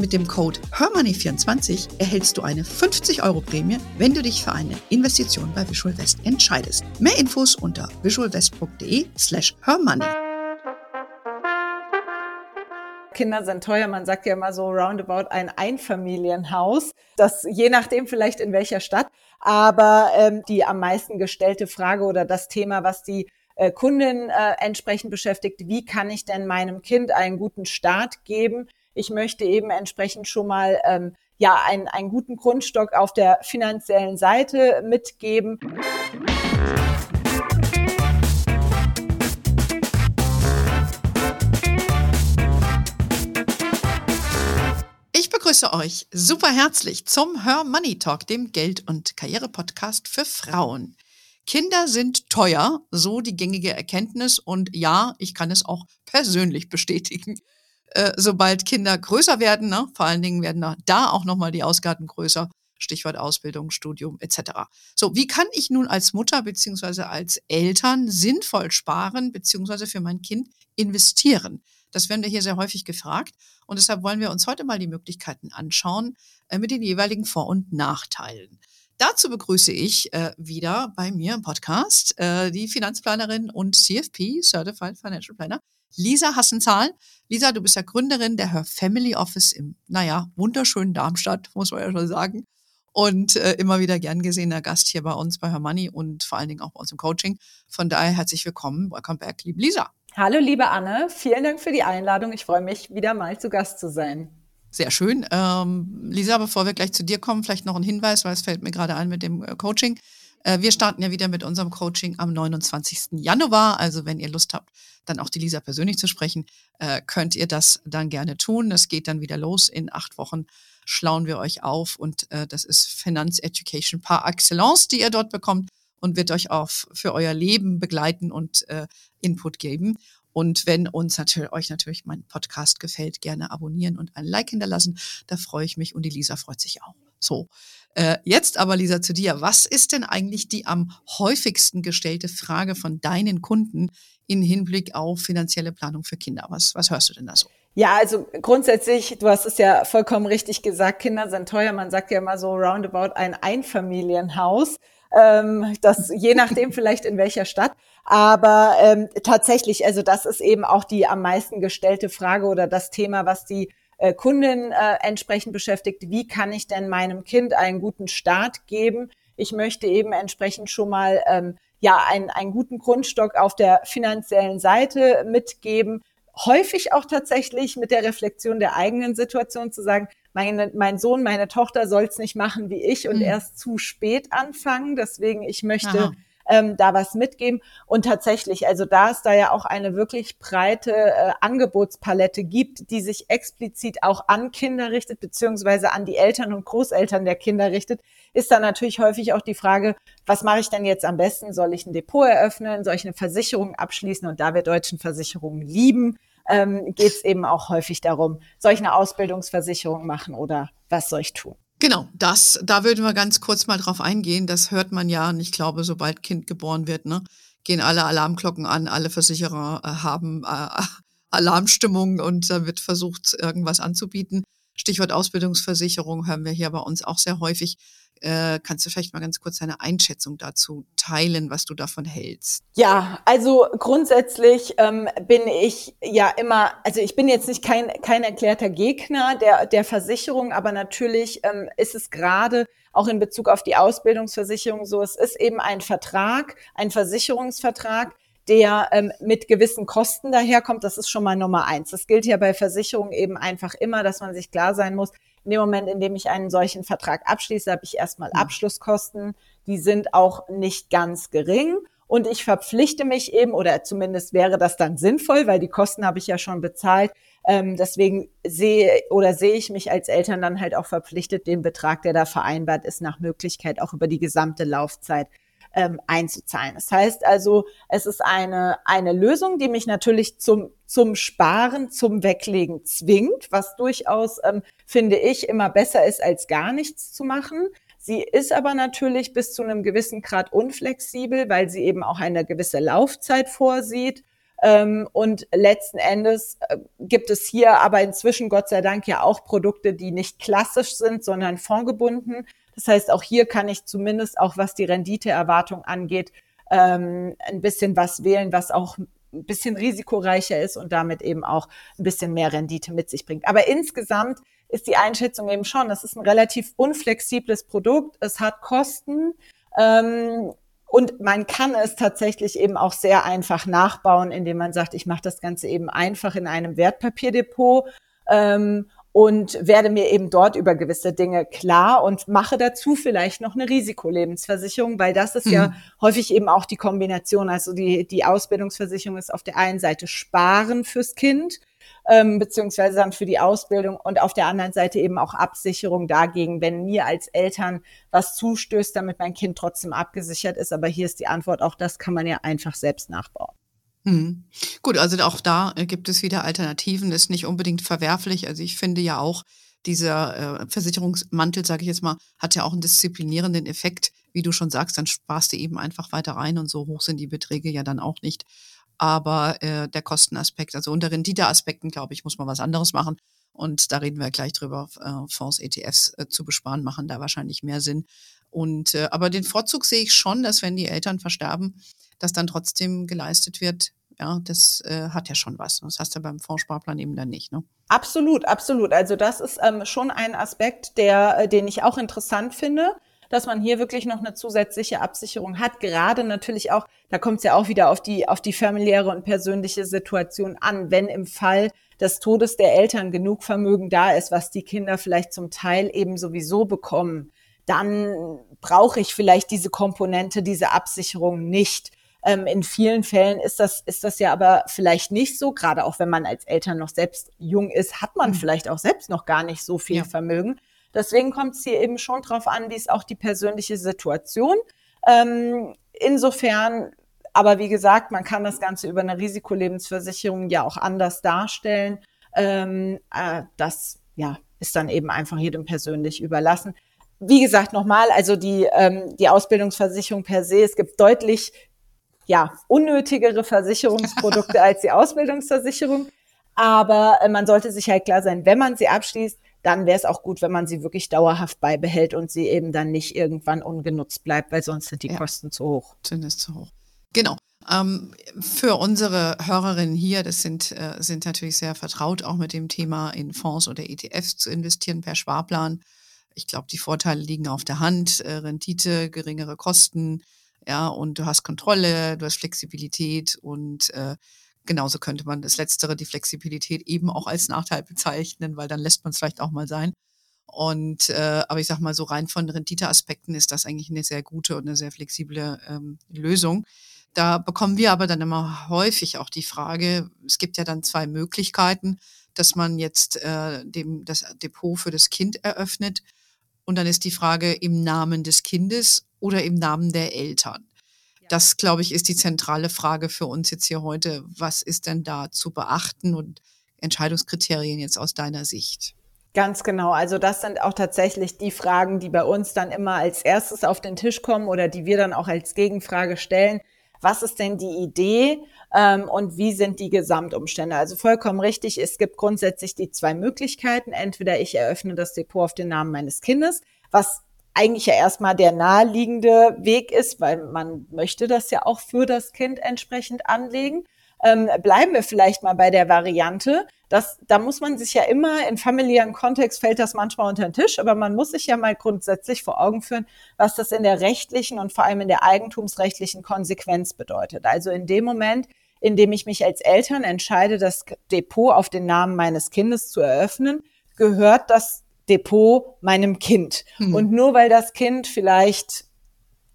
Mit dem Code HERMONEY24 erhältst du eine 50 Euro Prämie, wenn du dich für eine Investition bei Visual West entscheidest. Mehr Infos unter visualwest.de slash hermoney. Kinder sind teuer. Man sagt ja immer so roundabout ein Einfamilienhaus. Das je nachdem vielleicht in welcher Stadt. Aber ähm, die am meisten gestellte Frage oder das Thema, was die äh, Kundin äh, entsprechend beschäftigt, wie kann ich denn meinem Kind einen guten Start geben? Ich möchte eben entsprechend schon mal ähm, ja einen, einen guten Grundstock auf der finanziellen Seite mitgeben. Ich begrüße euch super herzlich zum Her Money Talk, dem Geld- und Karriere-Podcast für Frauen. Kinder sind teuer, so die gängige Erkenntnis. Und ja, ich kann es auch persönlich bestätigen. Äh, sobald Kinder größer werden, ne, vor allen Dingen werden da auch nochmal die Ausgaben größer. Stichwort Ausbildung, Studium etc. So, wie kann ich nun als Mutter beziehungsweise als Eltern sinnvoll sparen beziehungsweise für mein Kind investieren? Das werden wir hier sehr häufig gefragt und deshalb wollen wir uns heute mal die Möglichkeiten anschauen äh, mit den jeweiligen Vor- und Nachteilen. Dazu begrüße ich äh, wieder bei mir im Podcast äh, die Finanzplanerin und CFP, Certified Financial Planner, Lisa Hassenzahl. Lisa, du bist ja Gründerin der Her Family Office im, naja, wunderschönen Darmstadt, muss man ja schon sagen. Und äh, immer wieder gern gesehener Gast hier bei uns bei Her Money und vor allen Dingen auch bei uns im Coaching. Von daher herzlich willkommen. Welcome back, liebe Lisa. Hallo, liebe Anne. Vielen Dank für die Einladung. Ich freue mich, wieder mal zu Gast zu sein. Sehr schön. Ähm, Lisa, bevor wir gleich zu dir kommen, vielleicht noch ein Hinweis, weil es fällt mir gerade ein mit dem äh, Coaching. Äh, wir starten ja wieder mit unserem Coaching am 29. Januar. Also wenn ihr Lust habt, dann auch die Lisa persönlich zu sprechen, äh, könnt ihr das dann gerne tun. Das geht dann wieder los. In acht Wochen schlauen wir euch auf und äh, das ist Finanz-Education par excellence, die ihr dort bekommt und wird euch auch für euer Leben begleiten und Input geben. Und wenn uns natürlich, euch natürlich mein Podcast gefällt, gerne abonnieren und ein Like hinterlassen. Da freue ich mich und die Lisa freut sich auch. So, äh, jetzt aber Lisa zu dir. Was ist denn eigentlich die am häufigsten gestellte Frage von deinen Kunden in Hinblick auf finanzielle Planung für Kinder? Was, was hörst du denn da so? Ja, also grundsätzlich, du hast es ja vollkommen richtig gesagt, Kinder sind teuer. Man sagt ja immer so roundabout ein Einfamilienhaus. Ähm, das je nachdem vielleicht in welcher Stadt. Aber ähm, tatsächlich, also das ist eben auch die am meisten gestellte Frage oder das Thema, was die äh, Kundin äh, entsprechend beschäftigt. Wie kann ich denn meinem Kind einen guten Start geben? Ich möchte eben entsprechend schon mal ähm, ja einen, einen guten Grundstock auf der finanziellen Seite mitgeben. Häufig auch tatsächlich mit der Reflexion der eigenen Situation zu sagen, meine, mein Sohn, meine Tochter soll es nicht machen wie ich und mhm. erst zu spät anfangen. Deswegen, ich möchte Aha ähm, da was mitgeben. Und tatsächlich, also da es da ja auch eine wirklich breite äh, Angebotspalette gibt, die sich explizit auch an Kinder richtet, beziehungsweise an die Eltern und Großeltern der Kinder richtet, ist da natürlich häufig auch die Frage, was mache ich denn jetzt am besten? Soll ich ein Depot eröffnen? Soll ich eine Versicherung abschließen? Und da wir deutschen Versicherungen lieben, ähm, geht es eben auch häufig darum, soll ich eine Ausbildungsversicherung machen oder was soll ich tun? Genau, das, da würden wir ganz kurz mal drauf eingehen. Das hört man ja, und ich glaube, sobald Kind geboren wird, ne, gehen alle Alarmglocken an, alle Versicherer äh, haben äh, Alarmstimmung und da wird versucht, irgendwas anzubieten. Stichwort Ausbildungsversicherung hören wir hier bei uns auch sehr häufig. Äh, kannst du vielleicht mal ganz kurz deine Einschätzung dazu teilen, was du davon hältst? Ja, also grundsätzlich ähm, bin ich ja immer, also ich bin jetzt nicht kein, kein erklärter Gegner der, der Versicherung, aber natürlich ähm, ist es gerade auch in Bezug auf die Ausbildungsversicherung so, es ist eben ein Vertrag, ein Versicherungsvertrag, der ähm, mit gewissen Kosten daherkommt. Das ist schon mal Nummer eins. Das gilt ja bei Versicherungen eben einfach immer, dass man sich klar sein muss, in dem Moment, in dem ich einen solchen Vertrag abschließe, habe ich erstmal mhm. Abschlusskosten. Die sind auch nicht ganz gering. und ich verpflichte mich eben, oder zumindest wäre das dann sinnvoll, weil die Kosten habe ich ja schon bezahlt. Ähm, deswegen sehe oder sehe ich mich als Eltern dann halt auch verpflichtet, den Betrag, der da vereinbart ist, nach Möglichkeit auch über die gesamte Laufzeit ähm, einzuzahlen. Das heißt also, es ist eine, eine Lösung, die mich natürlich zum, zum Sparen, zum Weglegen zwingt, was durchaus, ähm, finde ich, immer besser ist, als gar nichts zu machen. Sie ist aber natürlich bis zu einem gewissen Grad unflexibel, weil sie eben auch eine gewisse Laufzeit vorsieht. Ähm, und letzten Endes äh, gibt es hier aber inzwischen Gott sei Dank ja auch Produkte, die nicht klassisch sind, sondern fondgebunden. Das heißt, auch hier kann ich zumindest auch was die Renditeerwartung angeht, ähm, ein bisschen was wählen, was auch ein bisschen risikoreicher ist und damit eben auch ein bisschen mehr Rendite mit sich bringt. Aber insgesamt ist die Einschätzung eben schon, das ist ein relativ unflexibles Produkt. Es hat Kosten. Ähm, und man kann es tatsächlich eben auch sehr einfach nachbauen, indem man sagt, ich mache das Ganze eben einfach in einem Wertpapierdepot ähm, und werde mir eben dort über gewisse Dinge klar und mache dazu vielleicht noch eine Risikolebensversicherung, weil das ist mhm. ja häufig eben auch die Kombination. Also die, die Ausbildungsversicherung ist auf der einen Seite Sparen fürs Kind ähm, beziehungsweise dann für die Ausbildung und auf der anderen Seite eben auch Absicherung dagegen, wenn mir als Eltern was zustößt, damit mein Kind trotzdem abgesichert ist. Aber hier ist die Antwort, auch das kann man ja einfach selbst nachbauen. Hm. Gut, also auch da äh, gibt es wieder Alternativen, ist nicht unbedingt verwerflich. Also ich finde ja auch, dieser äh, Versicherungsmantel, sage ich jetzt mal, hat ja auch einen disziplinierenden Effekt. Wie du schon sagst, dann sparst du eben einfach weiter rein und so hoch sind die Beträge ja dann auch nicht aber äh, der Kostenaspekt, also unter Renditeaspekten, glaube ich, muss man was anderes machen. Und da reden wir gleich drüber, äh, Fonds, ETFs äh, zu besparen, machen da wahrscheinlich mehr Sinn. Und äh, aber den Vorzug sehe ich schon, dass wenn die Eltern versterben, dass dann trotzdem geleistet wird. Ja, das äh, hat ja schon was. Das hast du beim Fondssparplan eben dann nicht, ne? Absolut, absolut. Also das ist ähm, schon ein Aspekt, der, äh, den ich auch interessant finde dass man hier wirklich noch eine zusätzliche Absicherung hat. Gerade natürlich auch, da kommt es ja auch wieder auf die, auf die familiäre und persönliche Situation an, wenn im Fall des Todes der Eltern genug Vermögen da ist, was die Kinder vielleicht zum Teil eben sowieso bekommen, dann brauche ich vielleicht diese Komponente, diese Absicherung nicht. Ähm, in vielen Fällen ist das, ist das ja aber vielleicht nicht so. Gerade auch wenn man als Eltern noch selbst jung ist, hat man mhm. vielleicht auch selbst noch gar nicht so viel ja. Vermögen. Deswegen kommt es hier eben schon drauf an, wie ist auch die persönliche Situation. Ähm, insofern, aber wie gesagt, man kann das Ganze über eine Risikolebensversicherung ja auch anders darstellen. Ähm, äh, das ja, ist dann eben einfach jedem persönlich überlassen. Wie gesagt, nochmal, also die, ähm, die Ausbildungsversicherung per se, es gibt deutlich ja, unnötigere Versicherungsprodukte als die Ausbildungsversicherung. Aber äh, man sollte sich halt klar sein, wenn man sie abschließt, dann wäre es auch gut, wenn man sie wirklich dauerhaft beibehält und sie eben dann nicht irgendwann ungenutzt bleibt, weil sonst sind die ja. Kosten zu hoch. Sind es zu hoch. Genau. Ähm, für unsere Hörerinnen hier, das sind, äh, sind natürlich sehr vertraut, auch mit dem Thema in Fonds oder ETFs zu investieren per Sparplan. Ich glaube, die Vorteile liegen auf der Hand. Äh, Rendite, geringere Kosten, ja, und du hast Kontrolle, du hast Flexibilität und äh, genauso könnte man das Letztere, die Flexibilität, eben auch als Nachteil bezeichnen, weil dann lässt man es vielleicht auch mal sein. Und äh, aber ich sag mal so rein von Renditeaspekten ist das eigentlich eine sehr gute und eine sehr flexible ähm, Lösung. Da bekommen wir aber dann immer häufig auch die Frage, es gibt ja dann zwei Möglichkeiten, dass man jetzt äh, dem das Depot für das Kind eröffnet. Und dann ist die Frage im Namen des Kindes oder im Namen der Eltern. Das, glaube ich, ist die zentrale Frage für uns jetzt hier heute. Was ist denn da zu beachten und Entscheidungskriterien jetzt aus deiner Sicht? Ganz genau. Also das sind auch tatsächlich die Fragen, die bei uns dann immer als erstes auf den Tisch kommen oder die wir dann auch als Gegenfrage stellen. Was ist denn die Idee ähm, und wie sind die Gesamtumstände? Also vollkommen richtig, es gibt grundsätzlich die zwei Möglichkeiten. Entweder ich eröffne das Depot auf den Namen meines Kindes, was eigentlich ja erstmal der naheliegende Weg ist, weil man möchte das ja auch für das Kind entsprechend anlegen. Ähm, bleiben wir vielleicht mal bei der Variante. Das, da muss man sich ja immer in familiären Kontext fällt das manchmal unter den Tisch, aber man muss sich ja mal grundsätzlich vor Augen führen, was das in der rechtlichen und vor allem in der eigentumsrechtlichen Konsequenz bedeutet. Also in dem Moment, in dem ich mich als Eltern entscheide, das Depot auf den Namen meines Kindes zu eröffnen, gehört das Depot meinem Kind. Mhm. Und nur weil das Kind vielleicht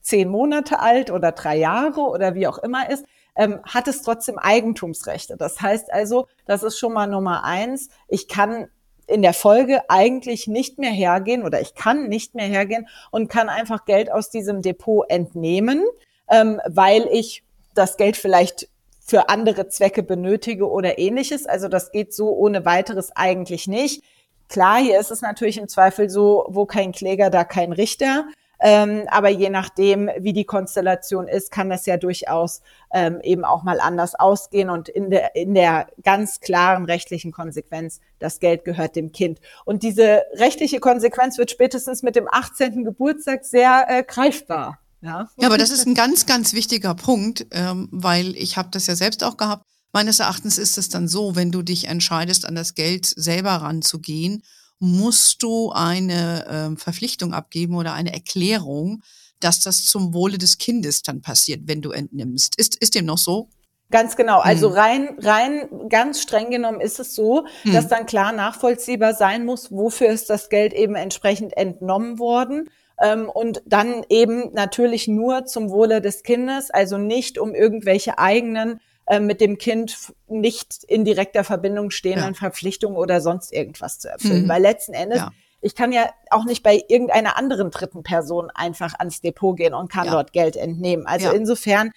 zehn Monate alt oder drei Jahre oder wie auch immer ist, ähm, hat es trotzdem Eigentumsrechte. Das heißt also, das ist schon mal Nummer eins. Ich kann in der Folge eigentlich nicht mehr hergehen oder ich kann nicht mehr hergehen und kann einfach Geld aus diesem Depot entnehmen, ähm, weil ich das Geld vielleicht für andere Zwecke benötige oder ähnliches. Also das geht so ohne weiteres eigentlich nicht. Klar, hier ist es natürlich im Zweifel so, wo kein Kläger, da kein Richter. Ähm, aber je nachdem, wie die Konstellation ist, kann das ja durchaus ähm, eben auch mal anders ausgehen. Und in der, in der ganz klaren rechtlichen Konsequenz, das Geld gehört dem Kind. Und diese rechtliche Konsequenz wird spätestens mit dem 18. Geburtstag sehr äh, greifbar. Ja. ja, aber das ist ein ganz, ganz wichtiger Punkt, ähm, weil ich habe das ja selbst auch gehabt. Meines Erachtens ist es dann so, wenn du dich entscheidest, an das Geld selber ranzugehen musst du eine ähm, Verpflichtung abgeben oder eine Erklärung, dass das zum Wohle des Kindes dann passiert, wenn du entnimmst. Ist, ist dem noch so? Ganz genau. Also hm. rein, rein ganz streng genommen ist es so, hm. dass dann klar nachvollziehbar sein muss, wofür ist das Geld eben entsprechend entnommen worden. Ähm, und dann eben natürlich nur zum Wohle des Kindes, also nicht um irgendwelche eigenen äh, mit dem Kind nicht in direkter Verbindung stehenden ja. Verpflichtungen oder sonst irgendwas zu erfüllen. Mhm. Weil letzten Endes, ja. ich kann ja auch nicht bei irgendeiner anderen dritten Person einfach ans Depot gehen und kann ja. dort Geld entnehmen. Also insofern,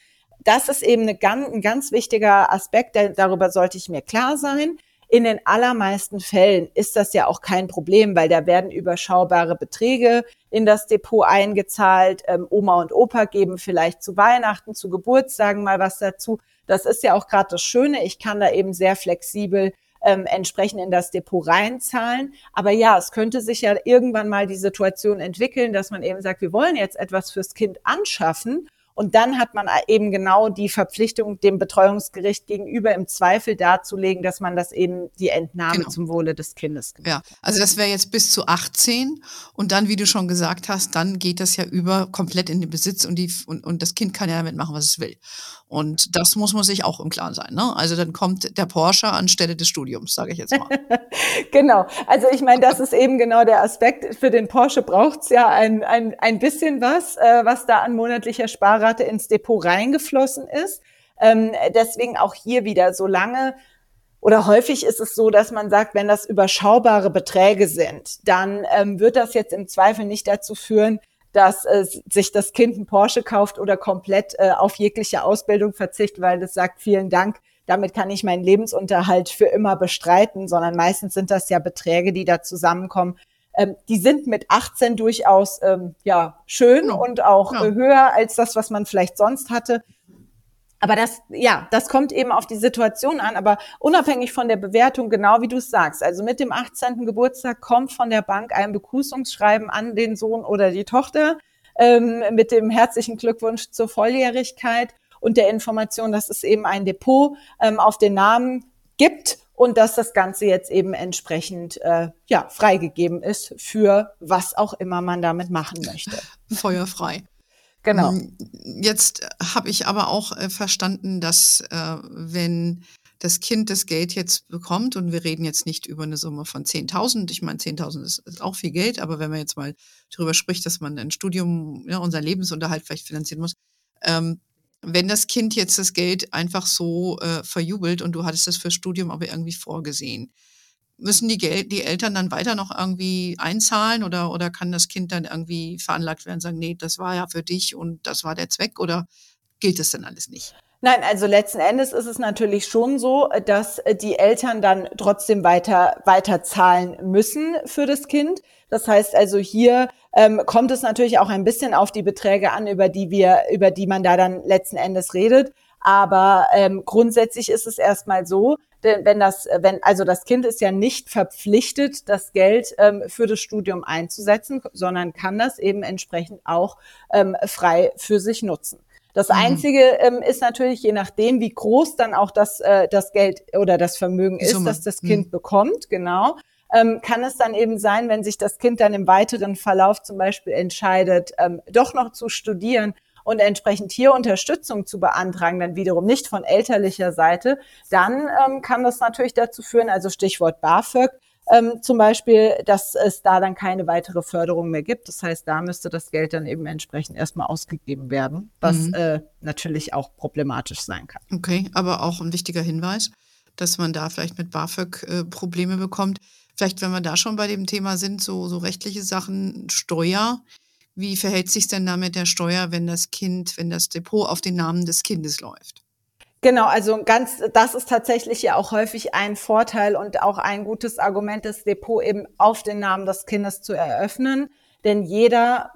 das ist eben ganz, ein ganz wichtiger Aspekt, der, darüber sollte ich mir klar sein. In den allermeisten Fällen ist das ja auch kein Problem, weil da werden überschaubare Beträge in das Depot eingezahlt. Ähm, Oma und Opa geben vielleicht zu Weihnachten, zu Geburtstagen mal was dazu. Das ist ja auch gerade das Schöne. Ich kann da eben sehr flexibel ähm, entsprechend in das Depot reinzahlen. Aber ja, es könnte sich ja irgendwann mal die Situation entwickeln, dass man eben sagt, wir wollen jetzt etwas fürs Kind anschaffen und dann hat man eben genau die Verpflichtung, dem Betreuungsgericht gegenüber im Zweifel darzulegen, dass man das eben die Entnahme genau. zum Wohle des Kindes gemacht Ja, also das wäre jetzt bis zu 18 und dann, wie du schon gesagt hast, dann geht das ja über komplett in den Besitz und, die, und, und das Kind kann ja damit machen, was es will. Und das muss man sich auch im Klaren sein. Ne? Also dann kommt der Porsche anstelle des Studiums, sage ich jetzt mal. genau. Also ich meine, das ist eben genau der Aspekt. Für den Porsche braucht's ja ein, ein, ein bisschen was, äh, was da an monatlicher Sparrate ins Depot reingeflossen ist. Ähm, deswegen auch hier wieder, solange oder häufig ist es so, dass man sagt, wenn das überschaubare Beträge sind, dann ähm, wird das jetzt im Zweifel nicht dazu führen, dass äh, sich das Kind ein Porsche kauft oder komplett äh, auf jegliche Ausbildung verzichtet, weil das sagt, vielen Dank, damit kann ich meinen Lebensunterhalt für immer bestreiten, sondern meistens sind das ja Beträge, die da zusammenkommen. Ähm, die sind mit 18 durchaus ähm, ja schön und auch ja. höher als das, was man vielleicht sonst hatte. Aber das, ja, das kommt eben auf die Situation an, aber unabhängig von der Bewertung, genau wie du es sagst. Also mit dem 18. Geburtstag kommt von der Bank ein Begrüßungsschreiben an den Sohn oder die Tochter ähm, mit dem herzlichen Glückwunsch zur Volljährigkeit und der Information, dass es eben ein Depot ähm, auf den Namen gibt und dass das Ganze jetzt eben entsprechend äh, ja freigegeben ist für was auch immer man damit machen möchte. Feuerfrei. Genau. Ähm, jetzt habe ich aber auch äh, verstanden, dass äh, wenn das Kind das Geld jetzt bekommt und wir reden jetzt nicht über eine Summe von 10.000, ich meine 10.000 ist, ist, auch viel Geld, aber wenn man jetzt mal darüber spricht, dass man ein Studium, ja, unseren Lebensunterhalt vielleicht finanzieren muss, ähm, wenn das Kind jetzt das Geld einfach so äh, verjubelt und du hattest das fürs Studium aber irgendwie vorgesehen, müssen die, Geld, die Eltern dann weiter noch irgendwie einzahlen oder, oder kann das Kind dann irgendwie veranlagt werden sagen, nee, das war ja für dich und das war der Zweck oder gilt das denn alles nicht? Nein, also letzten Endes ist es natürlich schon so, dass die Eltern dann trotzdem weiter, weiter zahlen müssen für das Kind. Das heißt also hier ähm, kommt es natürlich auch ein bisschen auf die Beträge an, über die wir, über die man da dann letzten Endes redet. Aber ähm, grundsätzlich ist es erstmal so, denn wenn das, wenn, also das Kind ist ja nicht verpflichtet, das Geld ähm, für das Studium einzusetzen, sondern kann das eben entsprechend auch ähm, frei für sich nutzen. Das mhm. Einzige ähm, ist natürlich, je nachdem, wie groß dann auch das, äh, das Geld oder das Vermögen ist, das das Kind mhm. bekommt, genau, ähm, kann es dann eben sein, wenn sich das Kind dann im weiteren Verlauf zum Beispiel entscheidet, ähm, doch noch zu studieren und entsprechend hier Unterstützung zu beantragen, dann wiederum nicht von elterlicher Seite, dann ähm, kann das natürlich dazu führen, also Stichwort BAföG, ähm, zum Beispiel, dass es da dann keine weitere Förderung mehr gibt. Das heißt, da müsste das Geld dann eben entsprechend erstmal ausgegeben werden, was mhm. äh, natürlich auch problematisch sein kann. Okay, aber auch ein wichtiger Hinweis, dass man da vielleicht mit BAföG äh, Probleme bekommt. Vielleicht, wenn wir da schon bei dem Thema sind, so, so rechtliche Sachen, Steuer. Wie verhält sich denn da mit der Steuer, wenn das Kind, wenn das Depot auf den Namen des Kindes läuft? Genau, also ganz, das ist tatsächlich ja auch häufig ein Vorteil und auch ein gutes Argument, das Depot eben auf den Namen des Kindes zu eröffnen. Denn jeder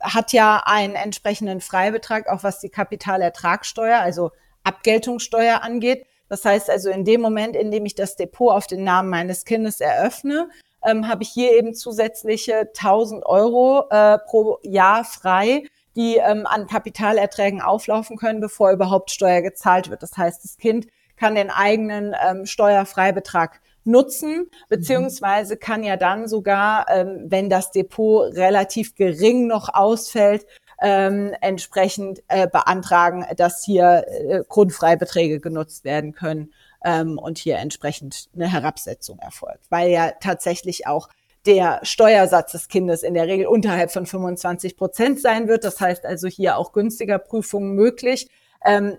hat ja einen entsprechenden Freibetrag, auch was die Kapitalertragssteuer, also Abgeltungssteuer angeht. Das heißt also, in dem Moment, in dem ich das Depot auf den Namen meines Kindes eröffne, ähm, habe ich hier eben zusätzliche 1000 Euro äh, pro Jahr frei, die ähm, an Kapitalerträgen auflaufen können, bevor überhaupt Steuer gezahlt wird. Das heißt, das Kind kann den eigenen ähm, Steuerfreibetrag nutzen, beziehungsweise kann ja dann sogar, ähm, wenn das Depot relativ gering noch ausfällt, ähm, entsprechend äh, beantragen, dass hier äh, Grundfreibeträge genutzt werden können ähm, und hier entsprechend eine Herabsetzung erfolgt, weil ja tatsächlich auch der Steuersatz des Kindes in der Regel unterhalb von 25 Prozent sein wird. Das heißt also hier auch günstiger Prüfungen möglich. Ähm,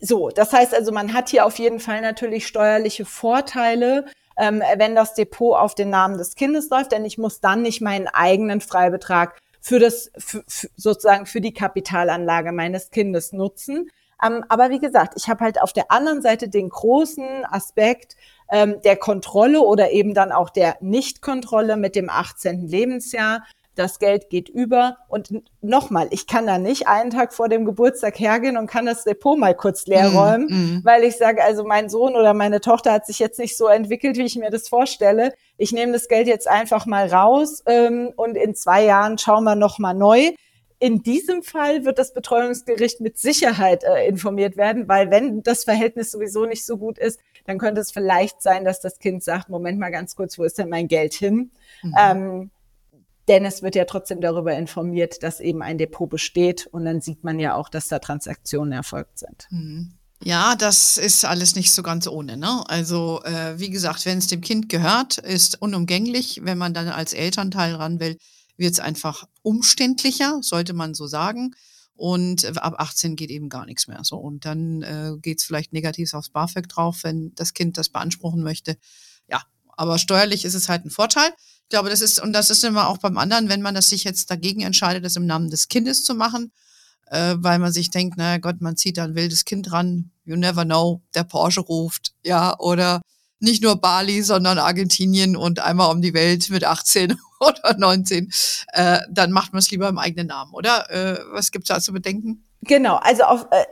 so, das heißt also, man hat hier auf jeden Fall natürlich steuerliche Vorteile, ähm, wenn das Depot auf den Namen des Kindes läuft, denn ich muss dann nicht meinen eigenen Freibetrag für das für, für, sozusagen für die Kapitalanlage meines Kindes nutzen. Ähm, aber wie gesagt, ich habe halt auf der anderen Seite den großen Aspekt ähm, der Kontrolle oder eben dann auch der Nichtkontrolle mit dem 18. Lebensjahr. Das Geld geht über und nochmal, ich kann da nicht einen Tag vor dem Geburtstag hergehen und kann das Depot mal kurz leer mm, räumen, mm, mm. weil ich sage, also mein Sohn oder meine Tochter hat sich jetzt nicht so entwickelt, wie ich mir das vorstelle. Ich nehme das Geld jetzt einfach mal raus ähm, und in zwei Jahren schauen wir nochmal neu in diesem Fall wird das Betreuungsgericht mit Sicherheit äh, informiert werden, weil wenn das Verhältnis sowieso nicht so gut ist, dann könnte es vielleicht sein, dass das Kind sagt, Moment mal ganz kurz, wo ist denn mein Geld hin? Mhm. Ähm, denn es wird ja trotzdem darüber informiert, dass eben ein Depot besteht und dann sieht man ja auch, dass da Transaktionen erfolgt sind. Mhm. Ja, das ist alles nicht so ganz ohne. Ne? Also äh, wie gesagt, wenn es dem Kind gehört, ist unumgänglich. Wenn man dann als Elternteil ran will, wird es einfach umständlicher, sollte man so sagen. Und ab 18 geht eben gar nichts mehr. So und dann äh, geht es vielleicht negativ aufs BAföG drauf, wenn das Kind das beanspruchen möchte. Ja, aber steuerlich ist es halt ein Vorteil. Ich glaube, das ist und das ist immer auch beim anderen, wenn man das sich jetzt dagegen entscheidet, das im Namen des Kindes zu machen, äh, weil man sich denkt, na Gott, man zieht da ein wildes Kind ran. You never know, der Porsche ruft, ja, oder nicht nur Bali, sondern Argentinien und einmal um die Welt mit 18 oder 19, äh, dann macht man es lieber im eigenen Namen, oder? Äh, was gibt's da zu bedenken? Genau, also auf, äh,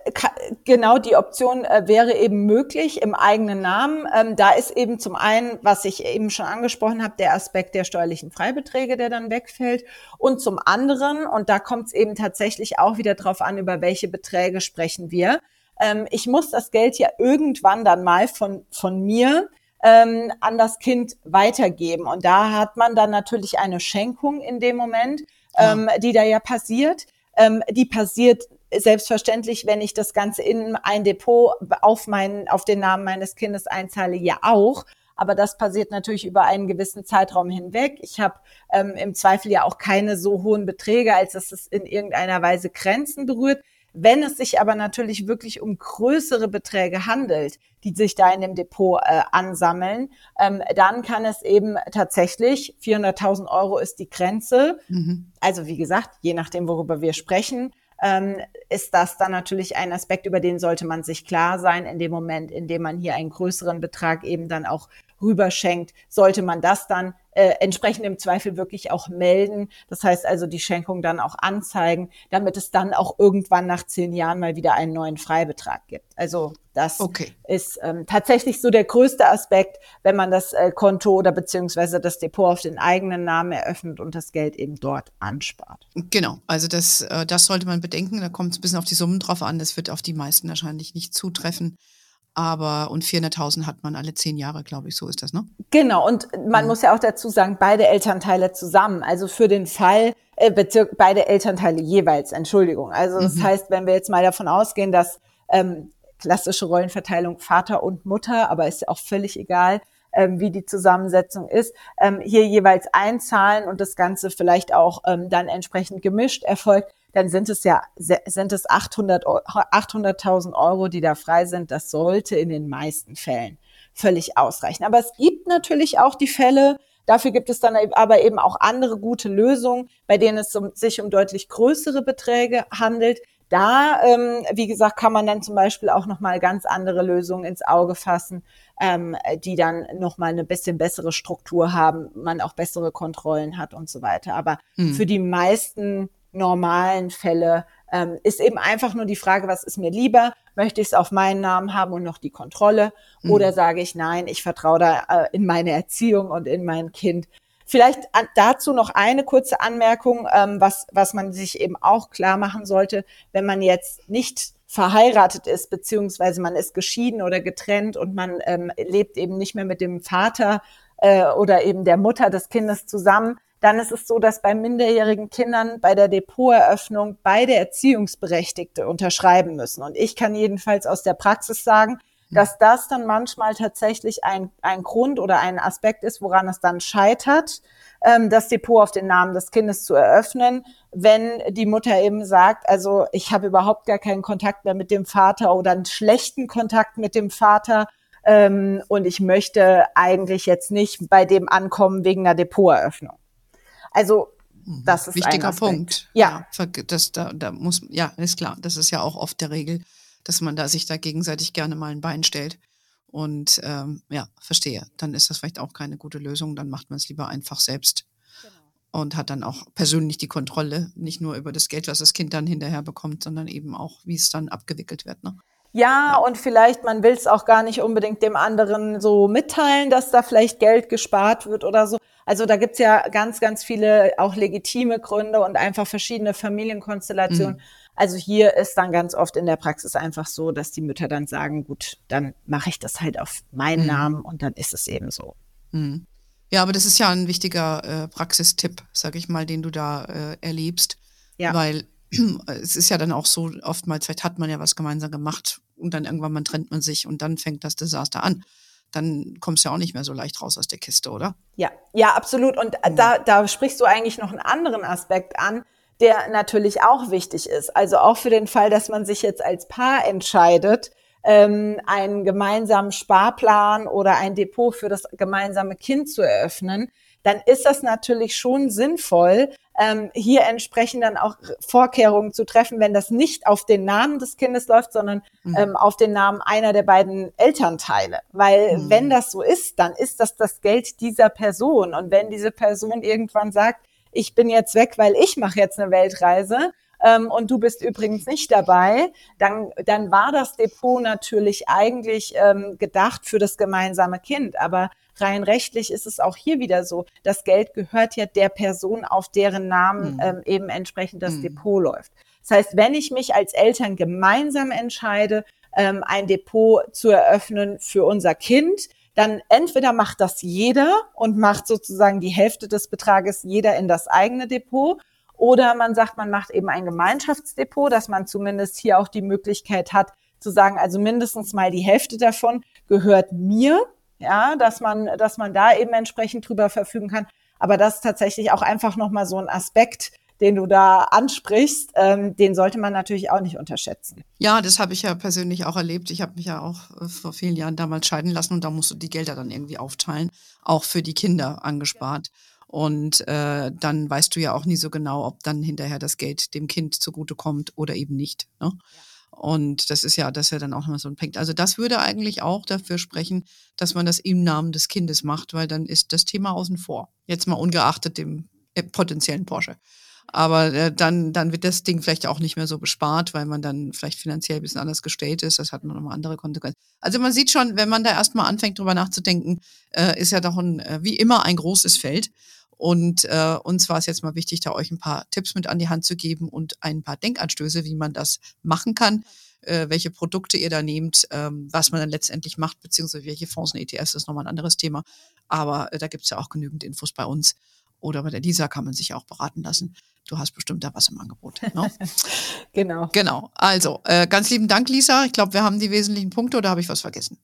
genau die Option äh, wäre eben möglich im eigenen Namen. Ähm, da ist eben zum einen, was ich eben schon angesprochen habe, der Aspekt der steuerlichen Freibeträge, der dann wegfällt. Und zum anderen, und da kommt es eben tatsächlich auch wieder drauf an, über welche Beträge sprechen wir. Ähm, ich muss das Geld ja irgendwann dann mal von, von mir ähm, an das Kind weitergeben. Und da hat man dann natürlich eine Schenkung in dem Moment, ähm, ja. die da ja passiert. Ähm, die passiert selbstverständlich, wenn ich das Ganze in ein Depot auf meinen, auf den Namen meines Kindes einzahle, ja auch. Aber das passiert natürlich über einen gewissen Zeitraum hinweg. Ich habe ähm, im Zweifel ja auch keine so hohen Beträge, als dass es in irgendeiner Weise Grenzen berührt. Wenn es sich aber natürlich wirklich um größere Beträge handelt, die sich da in dem Depot äh, ansammeln, ähm, dann kann es eben tatsächlich 400.000 Euro ist die Grenze. Mhm. Also wie gesagt, je nachdem, worüber wir sprechen, ähm, ist das dann natürlich ein Aspekt, über den sollte man sich klar sein. In dem Moment, in dem man hier einen größeren Betrag eben dann auch rüberschenkt, sollte man das dann äh, entsprechend im Zweifel wirklich auch melden. Das heißt also die Schenkung dann auch anzeigen, damit es dann auch irgendwann nach zehn Jahren mal wieder einen neuen Freibetrag gibt. Also das okay. ist ähm, tatsächlich so der größte Aspekt, wenn man das äh, Konto oder beziehungsweise das Depot auf den eigenen Namen eröffnet und das Geld eben dort anspart. Genau, also das, äh, das sollte man bedenken. Da kommt es ein bisschen auf die Summen drauf an. Das wird auf die meisten wahrscheinlich nicht zutreffen. Aber und 400.000 hat man alle zehn Jahre, glaube ich, so ist das, ne? Genau, und man mhm. muss ja auch dazu sagen, beide Elternteile zusammen. Also für den Fall, äh, beide Elternteile jeweils, Entschuldigung. Also das mhm. heißt, wenn wir jetzt mal davon ausgehen, dass ähm, klassische Rollenverteilung Vater und Mutter, aber ist ja auch völlig egal, ähm, wie die Zusammensetzung ist, ähm, hier jeweils einzahlen und das Ganze vielleicht auch ähm, dann entsprechend gemischt erfolgt, dann sind es ja, sind es 800, 800.000 Euro, die da frei sind. Das sollte in den meisten Fällen völlig ausreichen. Aber es gibt natürlich auch die Fälle, Dafür gibt es dann aber eben auch andere gute Lösungen, bei denen es sich um deutlich größere Beträge handelt. Da, ähm, wie gesagt, kann man dann zum Beispiel auch nochmal ganz andere Lösungen ins Auge fassen, ähm, die dann nochmal eine bisschen bessere Struktur haben, man auch bessere Kontrollen hat und so weiter. Aber hm. für die meisten normalen Fälle ähm, ist eben einfach nur die Frage, was ist mir lieber? Möchte ich es auf meinen Namen haben und noch die Kontrolle? Mhm. Oder sage ich, nein, ich vertraue da äh, in meine Erziehung und in mein Kind. Vielleicht an, dazu noch eine kurze Anmerkung, ähm, was, was man sich eben auch klar machen sollte, wenn man jetzt nicht verheiratet ist, beziehungsweise man ist geschieden oder getrennt und man ähm, lebt eben nicht mehr mit dem Vater äh, oder eben der Mutter des Kindes zusammen, dann ist es so, dass bei minderjährigen Kindern bei der Depoteröffnung beide Erziehungsberechtigte unterschreiben müssen. Und ich kann jedenfalls aus der Praxis sagen, dass das dann manchmal tatsächlich ein, ein Grund oder ein Aspekt ist, woran es dann scheitert, ähm, das Depot auf den Namen des Kindes zu eröffnen, wenn die Mutter eben sagt, also ich habe überhaupt gar keinen Kontakt mehr mit dem Vater oder einen schlechten Kontakt mit dem Vater ähm, und ich möchte eigentlich jetzt nicht bei dem ankommen wegen einer Depoteröffnung. Also mhm. das ist wichtiger ein Punkt. Ja, das da, da muss ja ist klar. Das ist ja auch oft der Regel, dass man da sich da gegenseitig gerne mal ein Bein stellt. Und ähm, ja, verstehe. Dann ist das vielleicht auch keine gute Lösung. Dann macht man es lieber einfach selbst genau. und hat dann auch persönlich die Kontrolle, nicht nur über das Geld, was das Kind dann hinterher bekommt, sondern eben auch, wie es dann abgewickelt wird. Ne? Ja, und vielleicht, man will es auch gar nicht unbedingt dem anderen so mitteilen, dass da vielleicht Geld gespart wird oder so. Also da gibt's ja ganz, ganz viele auch legitime Gründe und einfach verschiedene Familienkonstellationen. Mhm. Also hier ist dann ganz oft in der Praxis einfach so, dass die Mütter dann sagen, gut, dann mache ich das halt auf meinen mhm. Namen und dann ist es eben so. Mhm. Ja, aber das ist ja ein wichtiger äh, Praxistipp, sag ich mal, den du da äh, erlebst. Ja. Weil es ist ja dann auch so, oftmals vielleicht hat man ja was gemeinsam gemacht und dann irgendwann mal trennt man sich und dann fängt das Desaster an dann kommst du ja auch nicht mehr so leicht raus aus der Kiste, oder? Ja, ja, absolut. Und mhm. da, da sprichst du eigentlich noch einen anderen Aspekt an, der natürlich auch wichtig ist. Also auch für den Fall, dass man sich jetzt als Paar entscheidet, ähm, einen gemeinsamen Sparplan oder ein Depot für das gemeinsame Kind zu eröffnen, dann ist das natürlich schon sinnvoll, ähm, hier entsprechend dann auch Vorkehrungen zu treffen, wenn das nicht auf den Namen des Kindes läuft, sondern mhm. ähm, auf den Namen einer der beiden Elternteile. Weil mhm. wenn das so ist, dann ist das das Geld dieser Person. Und wenn diese Person irgendwann sagt, ich bin jetzt weg, weil ich mache jetzt eine Weltreise, ähm, und du bist übrigens nicht dabei, dann, dann war das Depot natürlich eigentlich ähm, gedacht für das gemeinsame Kind. Aber rein rechtlich ist es auch hier wieder so, das Geld gehört ja der Person, auf deren Namen mhm. ähm, eben entsprechend das mhm. Depot läuft. Das heißt, wenn ich mich als Eltern gemeinsam entscheide, ähm, ein Depot zu eröffnen für unser Kind, dann entweder macht das jeder und macht sozusagen die Hälfte des Betrages jeder in das eigene Depot oder man sagt, man macht eben ein Gemeinschaftsdepot, dass man zumindest hier auch die Möglichkeit hat zu sagen, also mindestens mal die Hälfte davon gehört mir, ja, dass man, dass man da eben entsprechend drüber verfügen kann. Aber das ist tatsächlich auch einfach nochmal so ein Aspekt, den du da ansprichst, ähm, den sollte man natürlich auch nicht unterschätzen. Ja, das habe ich ja persönlich auch erlebt. Ich habe mich ja auch äh, vor vielen Jahren damals scheiden lassen und da musst du die Gelder dann irgendwie aufteilen, auch für die Kinder angespart. Und äh, dann weißt du ja auch nie so genau, ob dann hinterher das Geld dem Kind zugutekommt oder eben nicht. Ne? Und das ist ja, das ist ja dann auch immer so ein Punkt. Also das würde eigentlich auch dafür sprechen, dass man das im Namen des Kindes macht, weil dann ist das Thema außen vor. Jetzt mal ungeachtet dem äh, potenziellen Porsche. Aber äh, dann, dann wird das Ding vielleicht auch nicht mehr so bespart, weil man dann vielleicht finanziell ein bisschen anders gestellt ist. Das hat man nochmal andere Konsequenzen. Also man sieht schon, wenn man da erstmal anfängt, drüber nachzudenken, äh, ist ja doch ein, äh, wie immer ein großes Feld. Und äh, uns war es jetzt mal wichtig, da euch ein paar Tipps mit an die Hand zu geben und ein paar Denkanstöße, wie man das machen kann, äh, welche Produkte ihr da nehmt, ähm, was man dann letztendlich macht, beziehungsweise welche Fonds und ETFs, ist nochmal ein anderes Thema. Aber äh, da gibt's ja auch genügend Infos bei uns. Oder bei der Lisa kann man sich auch beraten lassen. Du hast bestimmt da was im Angebot. Ne? genau. Genau. Also, äh, ganz lieben Dank, Lisa. Ich glaube, wir haben die wesentlichen Punkte oder habe ich was vergessen?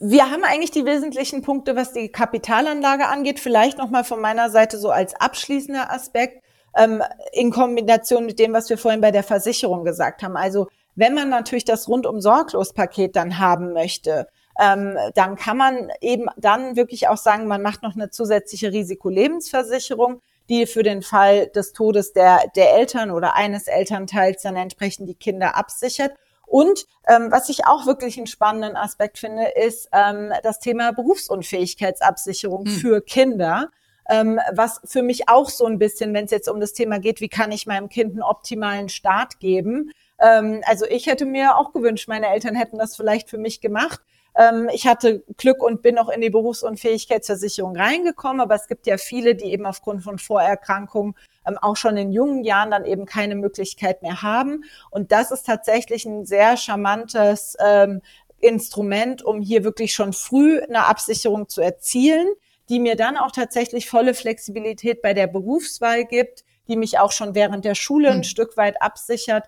Wir haben eigentlich die wesentlichen Punkte, was die Kapitalanlage angeht. Vielleicht nochmal von meiner Seite so als abschließender Aspekt ähm, in Kombination mit dem, was wir vorhin bei der Versicherung gesagt haben. Also wenn man natürlich das rundum sorglos Paket dann haben möchte, ähm, dann kann man eben dann wirklich auch sagen, man macht noch eine zusätzliche Risikolebensversicherung, die für den Fall des Todes der, der Eltern oder eines Elternteils dann entsprechend die Kinder absichert. Und ähm, was ich auch wirklich einen spannenden Aspekt finde, ist ähm, das Thema Berufsunfähigkeitsabsicherung hm. für Kinder. Ähm, was für mich auch so ein bisschen, wenn es jetzt um das Thema geht, wie kann ich meinem Kind einen optimalen Start geben. Ähm, also ich hätte mir auch gewünscht, meine Eltern hätten das vielleicht für mich gemacht. Ähm, ich hatte Glück und bin auch in die Berufsunfähigkeitsversicherung reingekommen, aber es gibt ja viele, die eben aufgrund von Vorerkrankungen ähm, auch schon in jungen Jahren dann eben keine Möglichkeit mehr haben. Und das ist tatsächlich ein sehr charmantes ähm, Instrument, um hier wirklich schon früh eine Absicherung zu erzielen, die mir dann auch tatsächlich volle Flexibilität bei der Berufswahl gibt, die mich auch schon während der Schule ein hm. Stück weit absichert.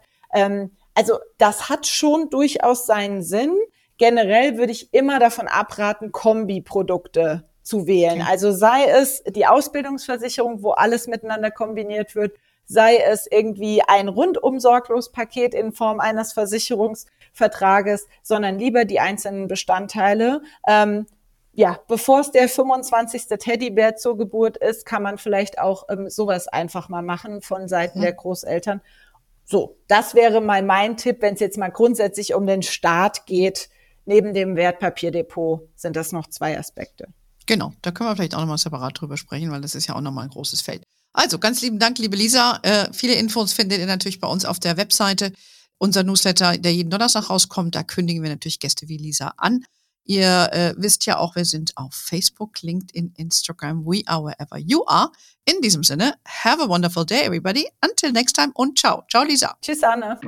Also das hat schon durchaus seinen Sinn. Generell würde ich immer davon abraten, Kombiprodukte zu wählen. Okay. Also sei es die Ausbildungsversicherung, wo alles miteinander kombiniert wird, sei es irgendwie ein rundum sorglos Paket in Form eines Versicherungsvertrages, sondern lieber die einzelnen Bestandteile. Ähm, ja, bevor es der 25. Teddybär zur Geburt ist, kann man vielleicht auch ähm, sowas einfach mal machen von Seiten mhm. der Großeltern. So, das wäre mal mein Tipp, wenn es jetzt mal grundsätzlich um den Start geht, neben dem Wertpapierdepot sind das noch zwei Aspekte. Genau, da können wir vielleicht auch nochmal separat drüber sprechen, weil das ist ja auch nochmal ein großes Feld. Also, ganz lieben Dank, liebe Lisa. Äh, viele Infos findet ihr natürlich bei uns auf der Webseite. Unser Newsletter, der jeden Donnerstag rauskommt, da kündigen wir natürlich Gäste wie Lisa an. Ihr äh, wisst ja auch, wir sind auf Facebook, LinkedIn, Instagram, we are wherever you are. In diesem Sinne, have a wonderful day, everybody. Until next time und ciao. Ciao, Lisa. Tschüss, Anne.